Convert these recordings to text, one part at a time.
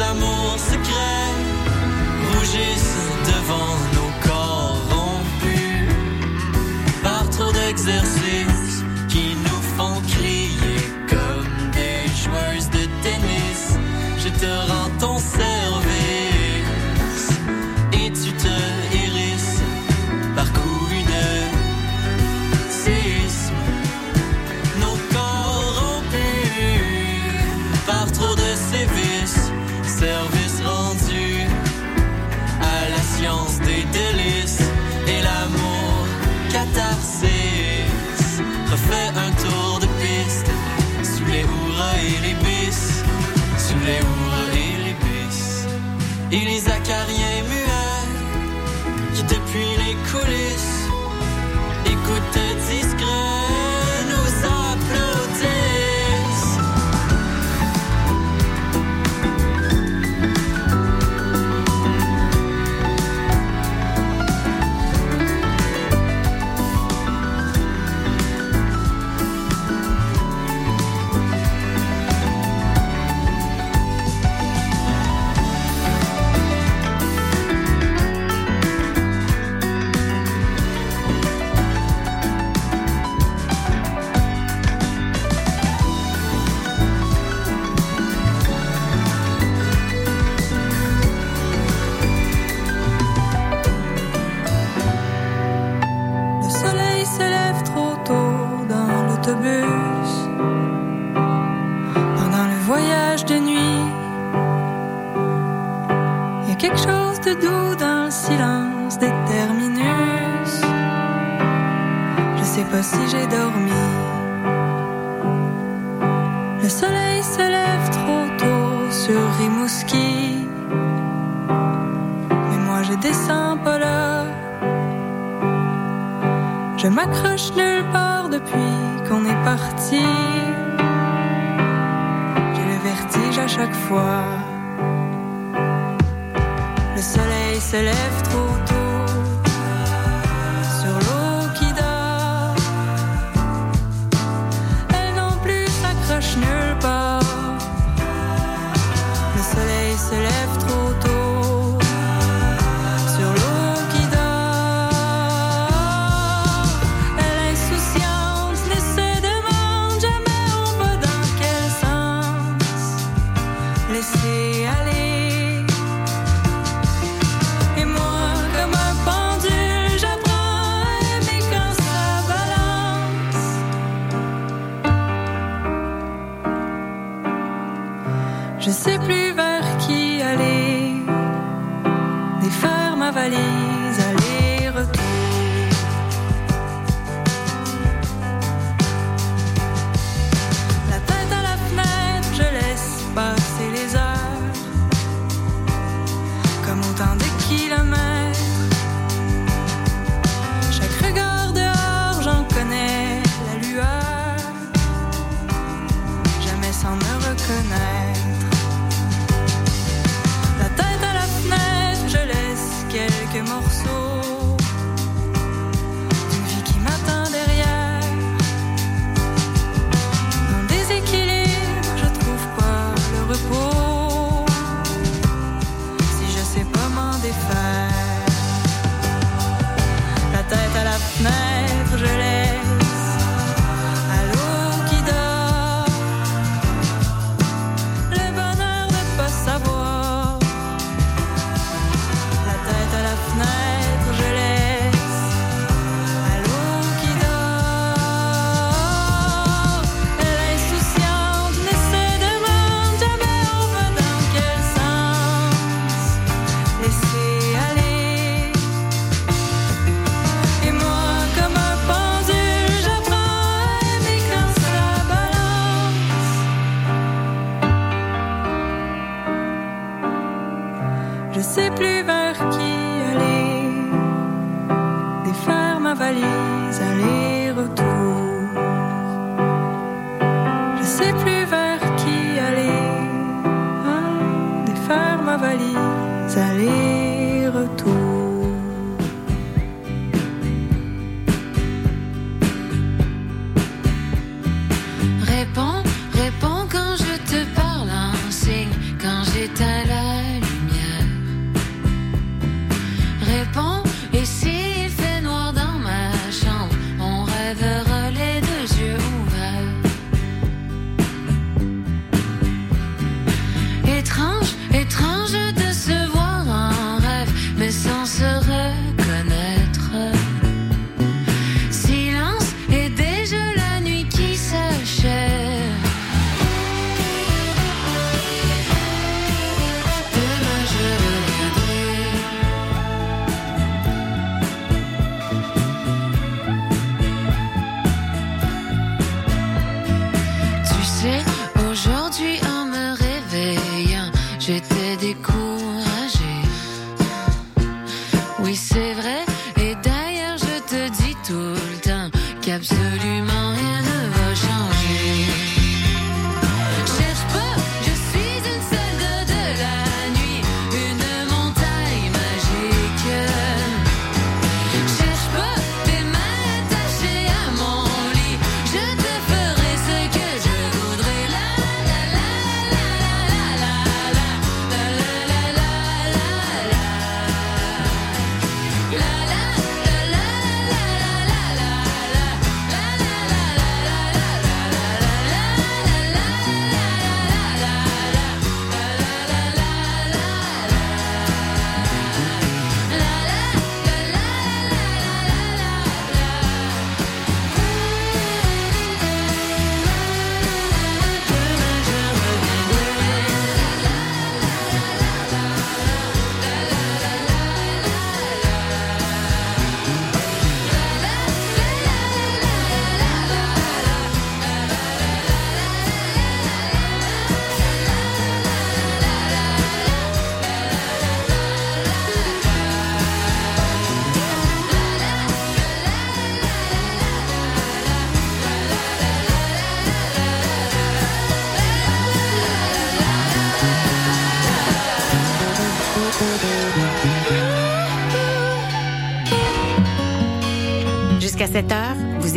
amours secrets rougissent devant nos corps rompus par trop d'exercice. quelque chose de doux dans le silence des terminus. Je sais pas si j'ai dormi. Le soleil se lève trop tôt sur Rimouski. Mais moi je descends pas là. Je m'accroche nulle part depuis qu'on est parti. J'ai le vertige à chaque fois soleil se lève trop tôt.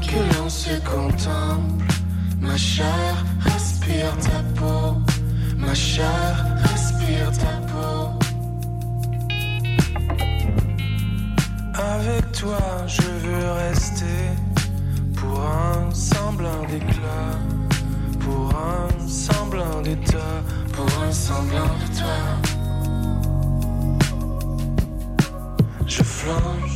que l'on se contemple. Ma chair respire ta peau, ma chair respire ta peau. Avec toi, je veux rester pour un semblant d'éclat, pour un semblant d'état, pour un semblant de toi. Je flanche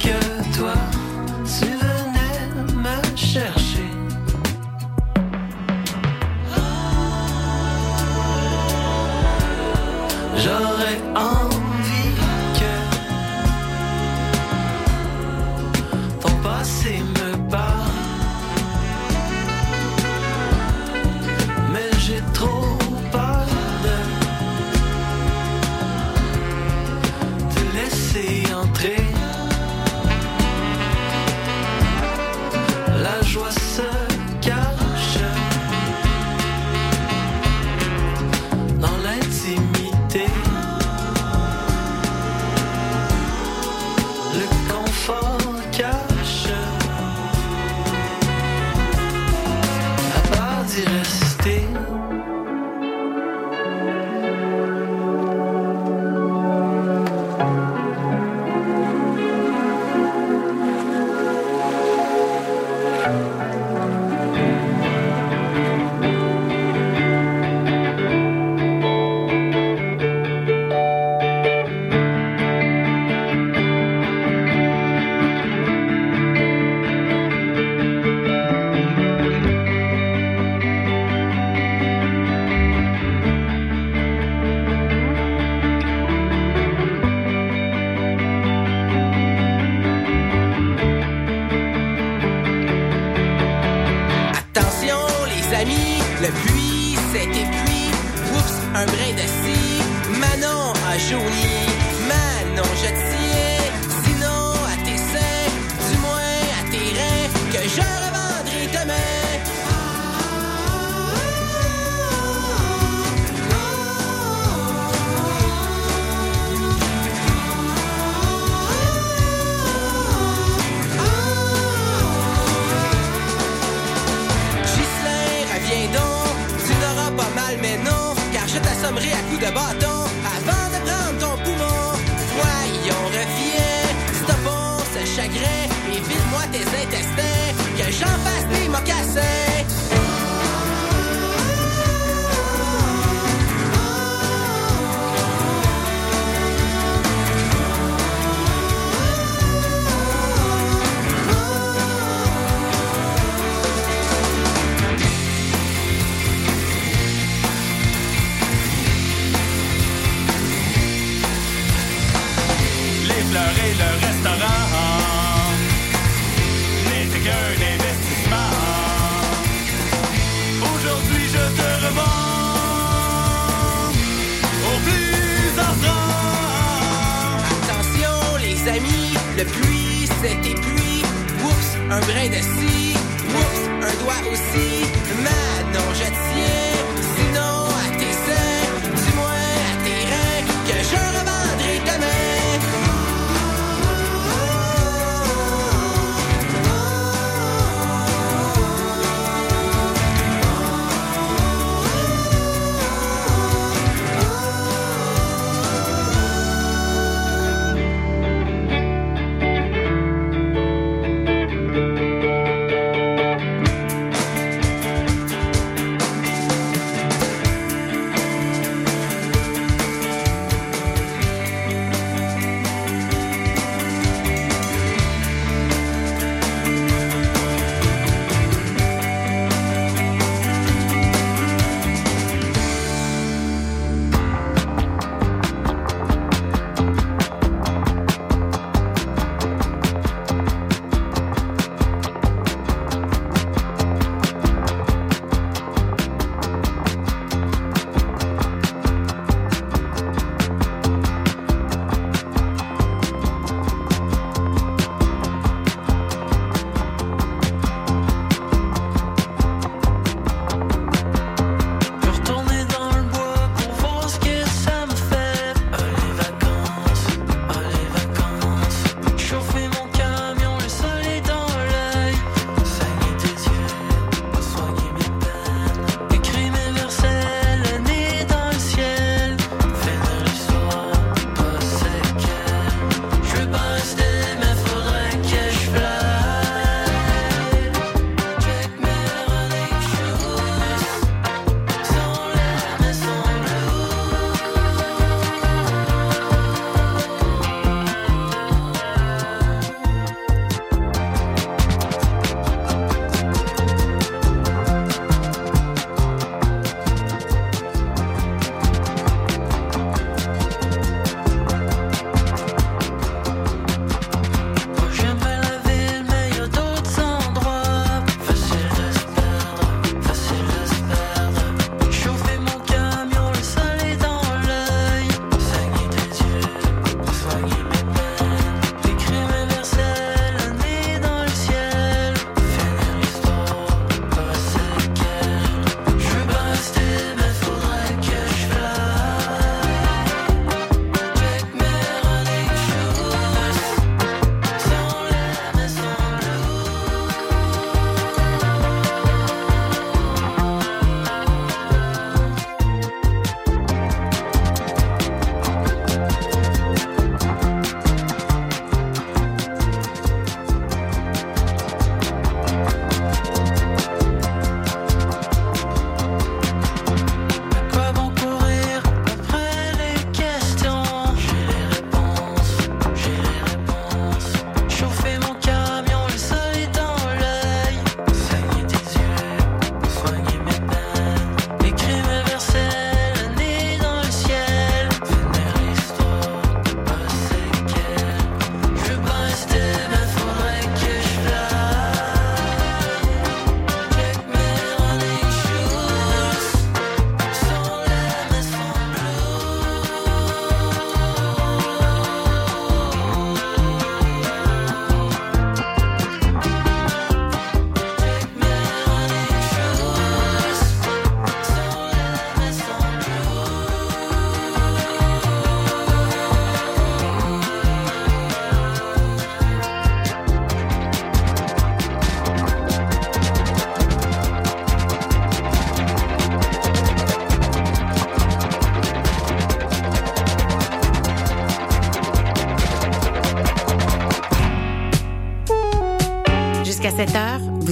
que toi, tu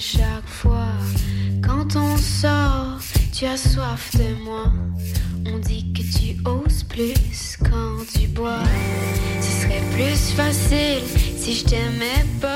chaque fois. Quand on sort, tu as soif de moi. On dit que tu oses plus quand tu bois. Ce serait plus facile si je t'aimais pas.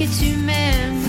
que tu m'aimes.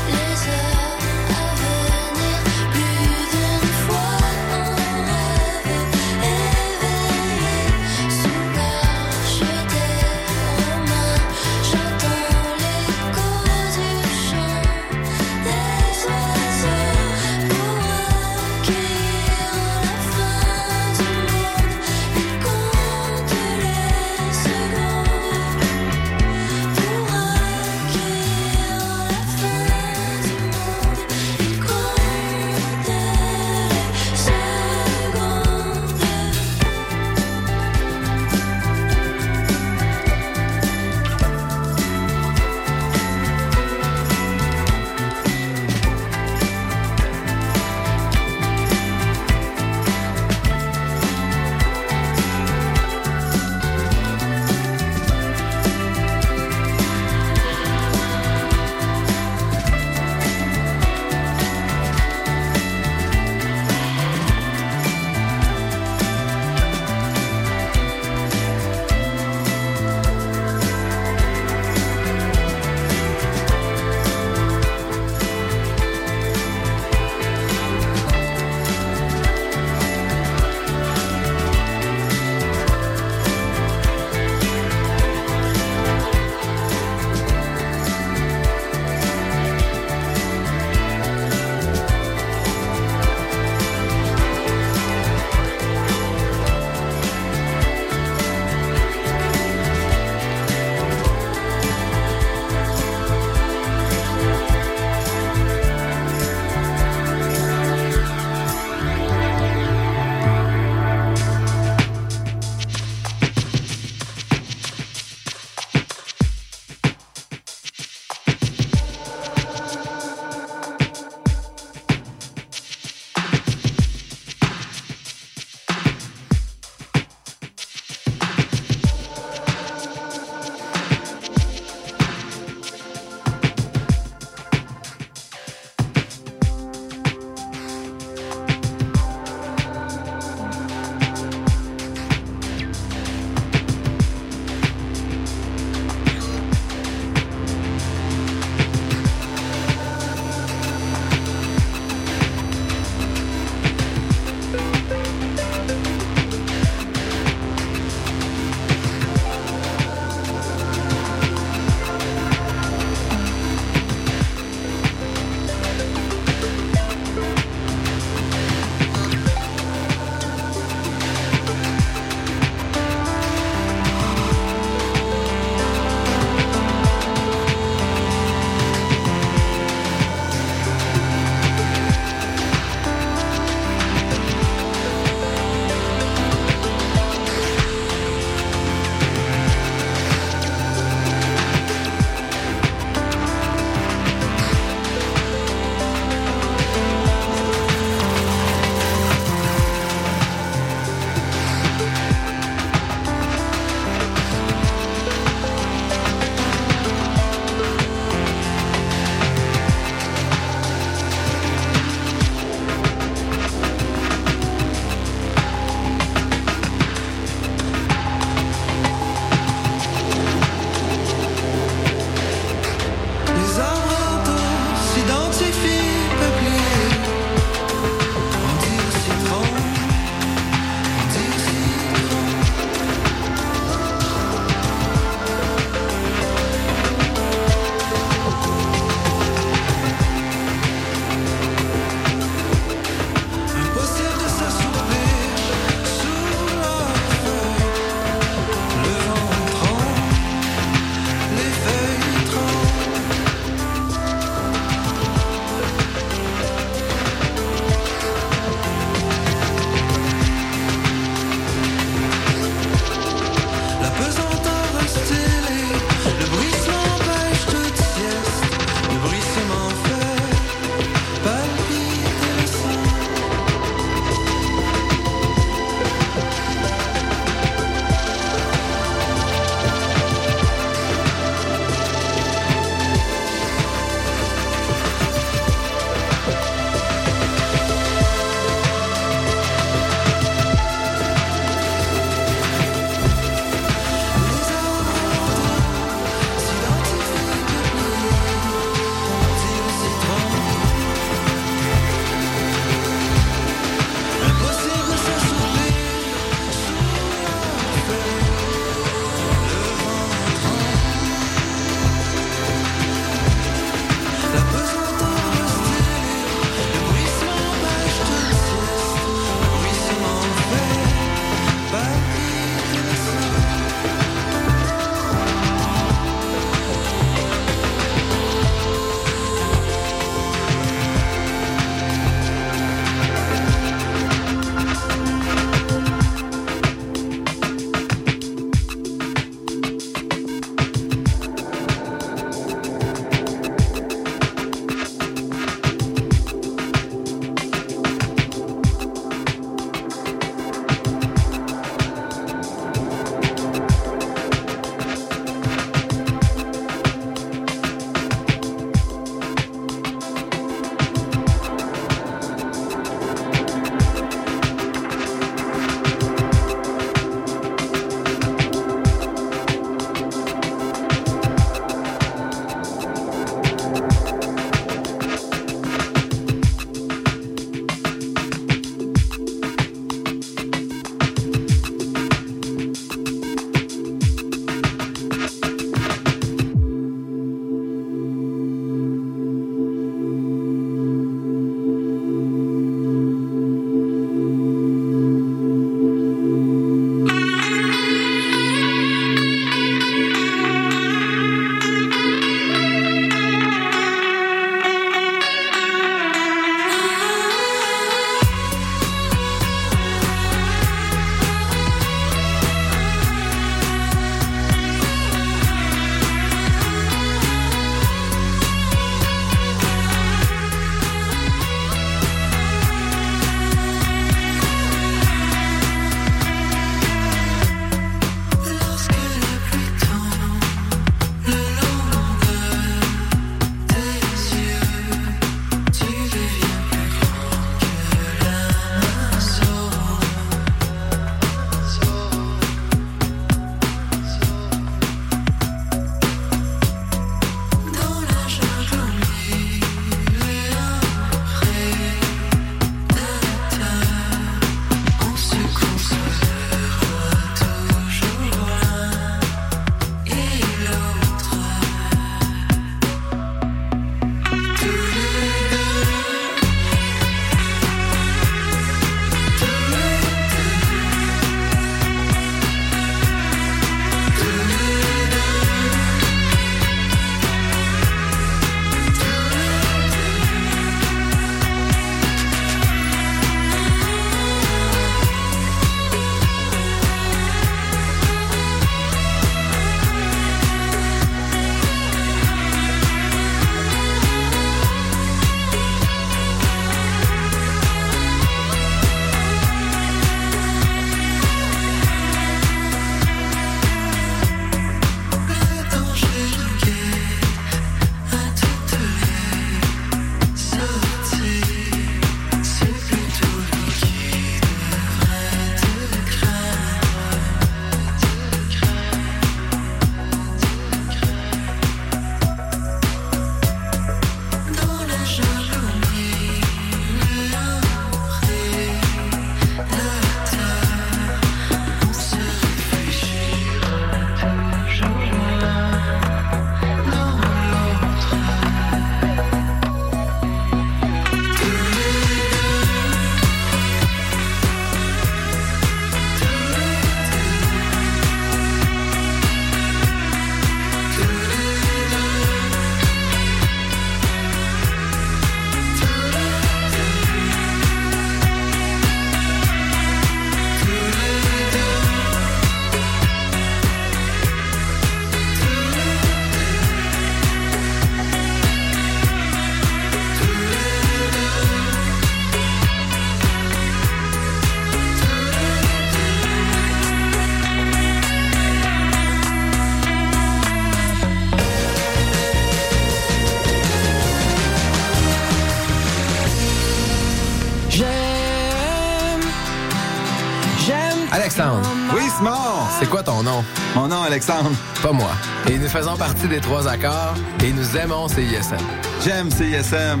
Mon nom, Alexandre. Pas moi. Et nous faisons partie des trois accords et nous aimons CISM. J'aime CISM.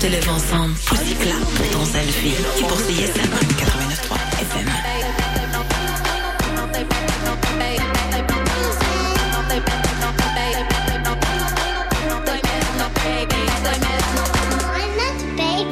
Te lève ensemble, poussy clap pour ton selfie et pour CISM 89.3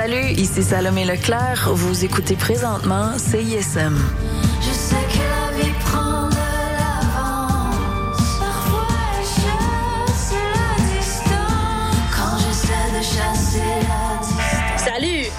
Salut, ici Salomé Leclerc. Vous écoutez présentement CISM.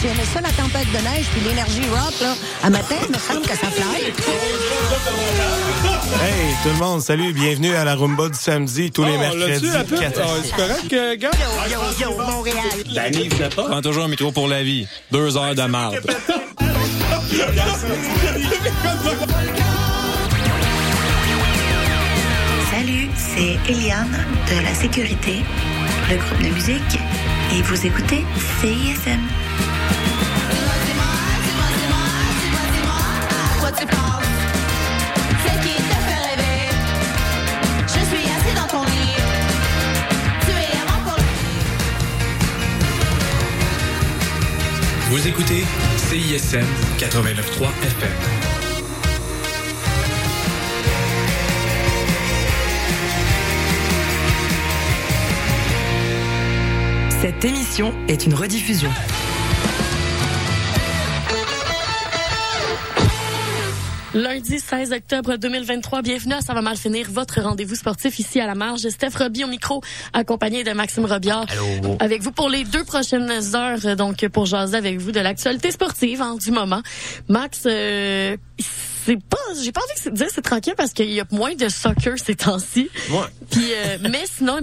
Tu aimais ça, la tempête de neige, puis l'énergie rock, là? À matin, il me semble que ça fly. Hey, tout le monde, salut, bienvenue à la Rumba du samedi, tous les Oh, mercredis. à Ah, six. c'est correct, euh, gars? Yo, yo, Montréal. Danny, pas. Prends toujours un micro pour la vie. Deux heures de marde. Salut, c'est Eliane de la sécurité, le groupe de musique, et vous écoutez CISM. Vous écoutez CISM 89.3 FM. Cette émission est une rediffusion. Lundi 16 octobre 2023, bienvenue à Ça va mal finir, votre rendez-vous sportif ici à la marge. Steph Roby au micro, accompagné de Maxime Robillard. Avec vous pour les deux prochaines heures, euh, donc pour jaser avec vous de l'actualité sportive hein, du moment. Max, euh, c'est pas, j'ai pas envie de dire c'est tranquille parce qu'il y a moins de soccer ces temps-ci. Ouais. Puis, euh, mais sinon,